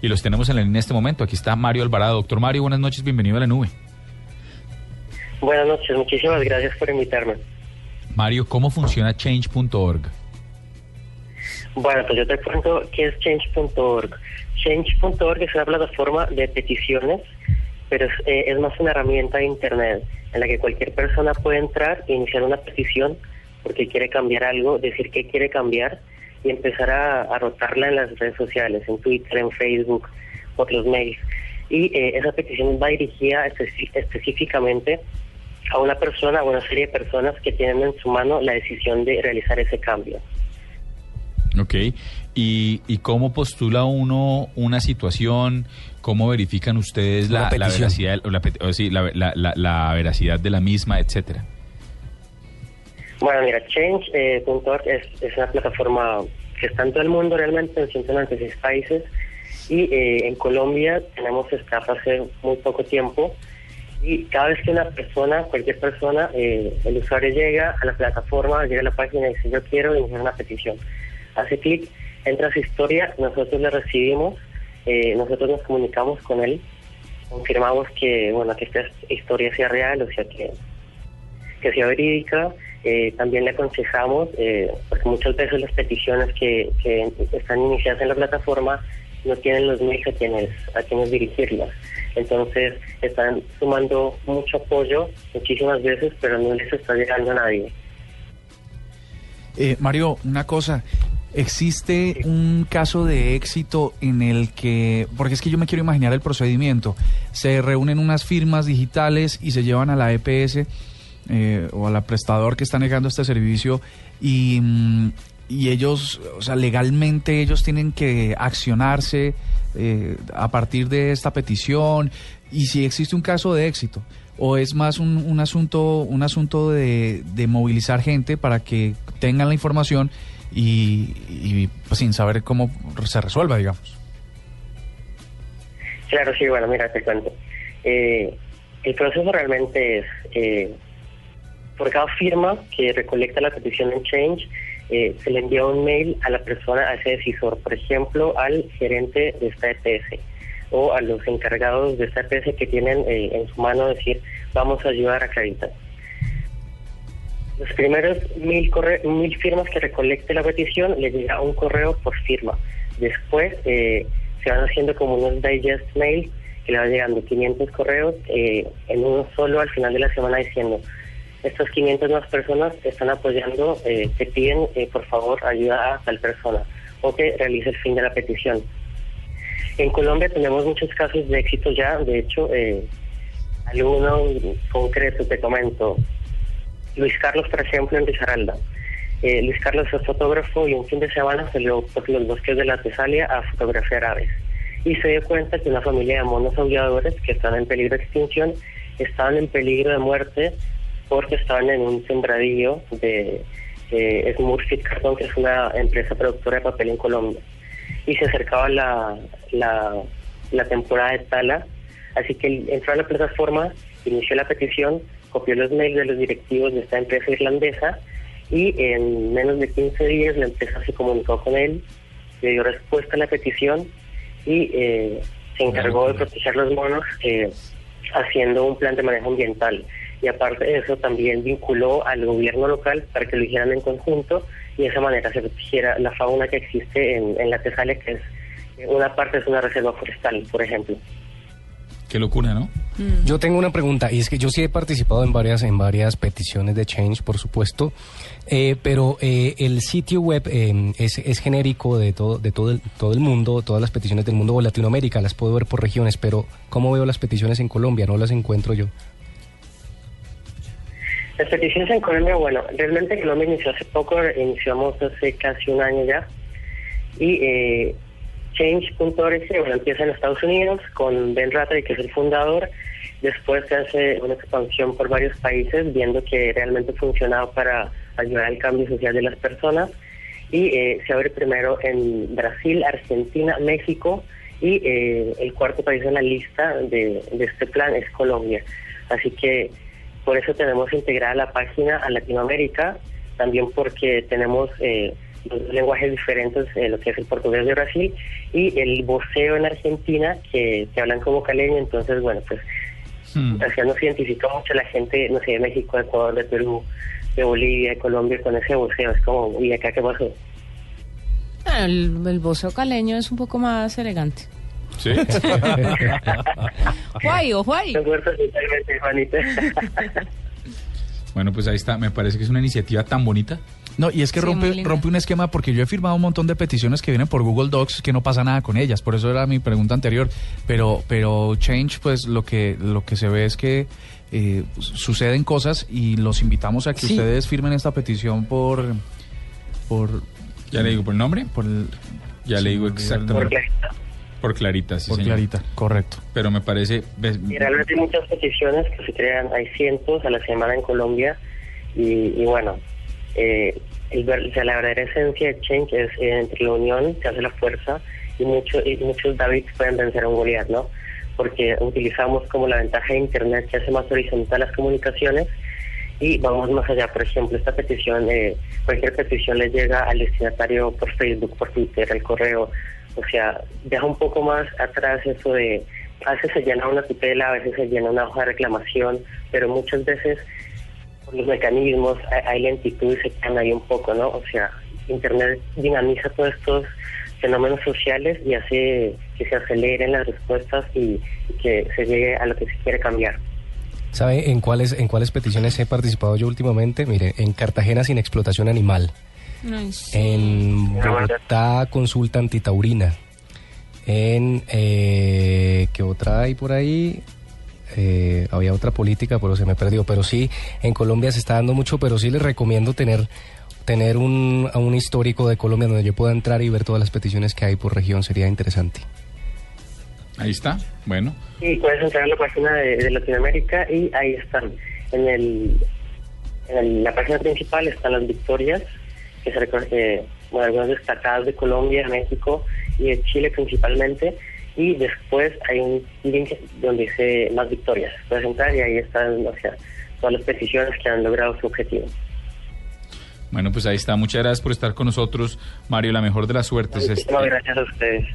y los tenemos en la línea en este momento. Aquí está Mario Alvarado. Doctor Mario, buenas noches, bienvenido a la nube. Buenas noches, muchísimas gracias por invitarme. Mario, ¿cómo funciona change.org? Bueno, pues yo te cuento qué es change.org. Change.org es una plataforma de peticiones, pero es, eh, es, más una herramienta de Internet en la que cualquier persona puede entrar e iniciar una petición porque quiere cambiar algo, decir que quiere cambiar y empezar a, a rotarla en las redes sociales, en Twitter, en Facebook, otros mails. Y eh, esa petición va dirigida específicamente a una persona, a una serie de personas que tienen en su mano la decisión de realizar ese cambio. Ok, ¿Y, ¿y cómo postula uno una situación? ¿Cómo verifican ustedes la, la, veracidad, la, la, la, veracidad de la misma, etcétera? Bueno, mira, Change.org es, es una plataforma que está en todo el mundo realmente, en 196 países, y eh, en Colombia tenemos esta hace muy poco tiempo, y cada vez que una persona, cualquier persona, eh, el usuario llega a la plataforma, llega a la página y dice yo quiero iniciar una petición. Hace clic, entra su historia, nosotros le recibimos, eh, nosotros nos comunicamos con él, confirmamos que bueno que esta historia sea real, o sea que, que sea verídica, eh, también le aconsejamos, eh, porque muchas veces las peticiones que, que están iniciadas en la plataforma no tienen los medios a quienes, a quienes dirigirlas. Entonces están sumando mucho apoyo muchísimas veces, pero no les está llegando a nadie. Eh, Mario, una cosa, ¿existe un caso de éxito en el que, porque es que yo me quiero imaginar el procedimiento, se reúnen unas firmas digitales y se llevan a la EPS eh, o a la prestador que está negando este servicio y, mm, y ellos, o sea, legalmente ellos tienen que accionarse eh, a partir de esta petición y si existe un caso de éxito o es más un, un asunto un asunto de, de, movilizar gente para que tengan la información y, y pues, sin saber cómo se resuelva, digamos. Claro, sí, bueno, mira, te cuento. Eh, el proceso realmente es, eh, por cada firma que recolecta la petición en Change, eh, se le envía un mail a la persona, a ese decisor, por ejemplo, al gerente de esta EPS o a los encargados de esta EPS que tienen eh, en su mano decir, vamos a ayudar a Caritas. Los primeros mil, mil firmas que recolecte la petición le llega un correo por firma. Después eh, se van haciendo como unos digest mail que le van llegando 500 correos eh, en uno solo al final de la semana diciendo estas 500 nuevas personas están apoyando, eh, te piden eh, por favor ayuda a tal persona o que realice el fin de la petición. En Colombia tenemos muchos casos de éxito ya, de hecho, eh, alguno concreto te comento. Luis Carlos, por ejemplo, en Risaralda. Eh, Luis Carlos es fotógrafo y un fin de semana salió por los bosques de la Tesalia a fotografiar aves. Y se dio cuenta que una familia de monos aulladores que están en peligro de extinción estaban en peligro de muerte porque estaban en un sembradío de eh, Smurfit Cartón, que es una empresa productora de papel en Colombia. Y se acercaba la, la, la temporada de tala, así que entró a la plataforma, inició la petición, copió los mails de los directivos de esta empresa irlandesa y en menos de 15 días la empresa se comunicó con él, le dio respuesta a la petición y eh, se encargó de proteger los monos eh, haciendo un plan de manejo ambiental y aparte de eso también vinculó al gobierno local para que lo hicieran en conjunto y de esa manera se protegiera la fauna que existe en, en la Tesalia, que es una parte es una reserva forestal, por ejemplo. Qué locura, ¿no? Mm. Yo tengo una pregunta y es que yo sí he participado en varias en varias peticiones de Change, por supuesto, eh, pero eh, el sitio web eh, es, es, genérico de todo de todo el, todo el mundo, todas las peticiones del mundo o Latinoamérica las puedo ver por regiones, pero cómo veo las peticiones en Colombia no las encuentro yo. Las peticiones en Colombia, bueno, realmente Colombia inició hace poco, iniciamos hace casi un año ya, y eh, Change.org bueno, empieza en Estados Unidos con Ben Rattley, que es el fundador, después se hace una expansión por varios países, viendo que realmente funcionaba para ayudar al cambio social de las personas, y eh, se abre primero en Brasil, Argentina, México, y eh, el cuarto país en la lista de, de este plan es Colombia. Así que por eso tenemos integrada la página a Latinoamérica, también porque tenemos eh, lenguajes diferentes, eh, lo que es el portugués de Brasil y el voceo en Argentina, que, que hablan como caleño, entonces, bueno, pues, hmm. o nos identifica mucho la gente, no sé, de México, de Ecuador, de Perú, de Bolivia, de Colombia, con ese voceo, es como, ¿y acá qué pasó? el, el voceo caleño es un poco más elegante. Sí. Guay, o guay. Bueno, pues ahí está. Me parece que es una iniciativa tan bonita. No, y es que rompe, rompe un esquema porque yo he firmado un montón de peticiones que vienen por Google Docs que no pasa nada con ellas. Por eso era mi pregunta anterior. Pero, pero Change, pues lo que, lo que se ve es que eh, suceden cosas y los invitamos a que ustedes firmen esta petición por, por. Ya le digo por el nombre. Por el, ya le digo exactamente. Por Clarita, sí. Por Clarita, correcto. Pero me parece. Y realmente hay muchas peticiones que se crean, hay cientos a la semana en Colombia. Y, bueno, eh, el, la verdadera esencia de Change es eh, entre la unión se hace la fuerza y, mucho, y muchos David pueden vencer a un Goliath, ¿no? Porque utilizamos como la ventaja de Internet que hace más horizontal las comunicaciones y vamos más allá. Por ejemplo, esta petición, eh, cualquier petición le llega al destinatario por Facebook, por Twitter, al correo o sea, deja un poco más atrás eso de, a veces se llena una tutela, a veces se llena una hoja de reclamación, pero muchas veces los mecanismos hay, lentitud y se quedan ahí un poco, ¿no? O sea, Internet dinamiza todos estos fenómenos sociales y hace que se aceleren las respuestas y, que se llegue a lo que se quiere cambiar. ¿Sabe en cuáles, en cuáles peticiones he participado yo últimamente? Mire, en Cartagena sin explotación animal. En Bogotá consulta antitaurina. En, eh, ¿qué otra hay por ahí? Eh, había otra política, pero se me perdió. Pero sí, en Colombia se está dando mucho, pero sí les recomiendo tener tener un, un histórico de Colombia donde yo pueda entrar y ver todas las peticiones que hay por región sería interesante. Ahí está, bueno. Sí, puedes entrar a la página de, Latinoamérica y ahí están. En, el, en la página principal están las victorias que se recoge, bueno, algunas destacadas de Colombia, México y de Chile principalmente. Y después hay un link donde dice más victorias. Puedes entrar y ahí están, o sea, todas las peticiones que han logrado su objetivo. Bueno, pues ahí está. Muchas gracias por estar con nosotros, Mario. La mejor de las suertes. Muchísimas gracias a ustedes.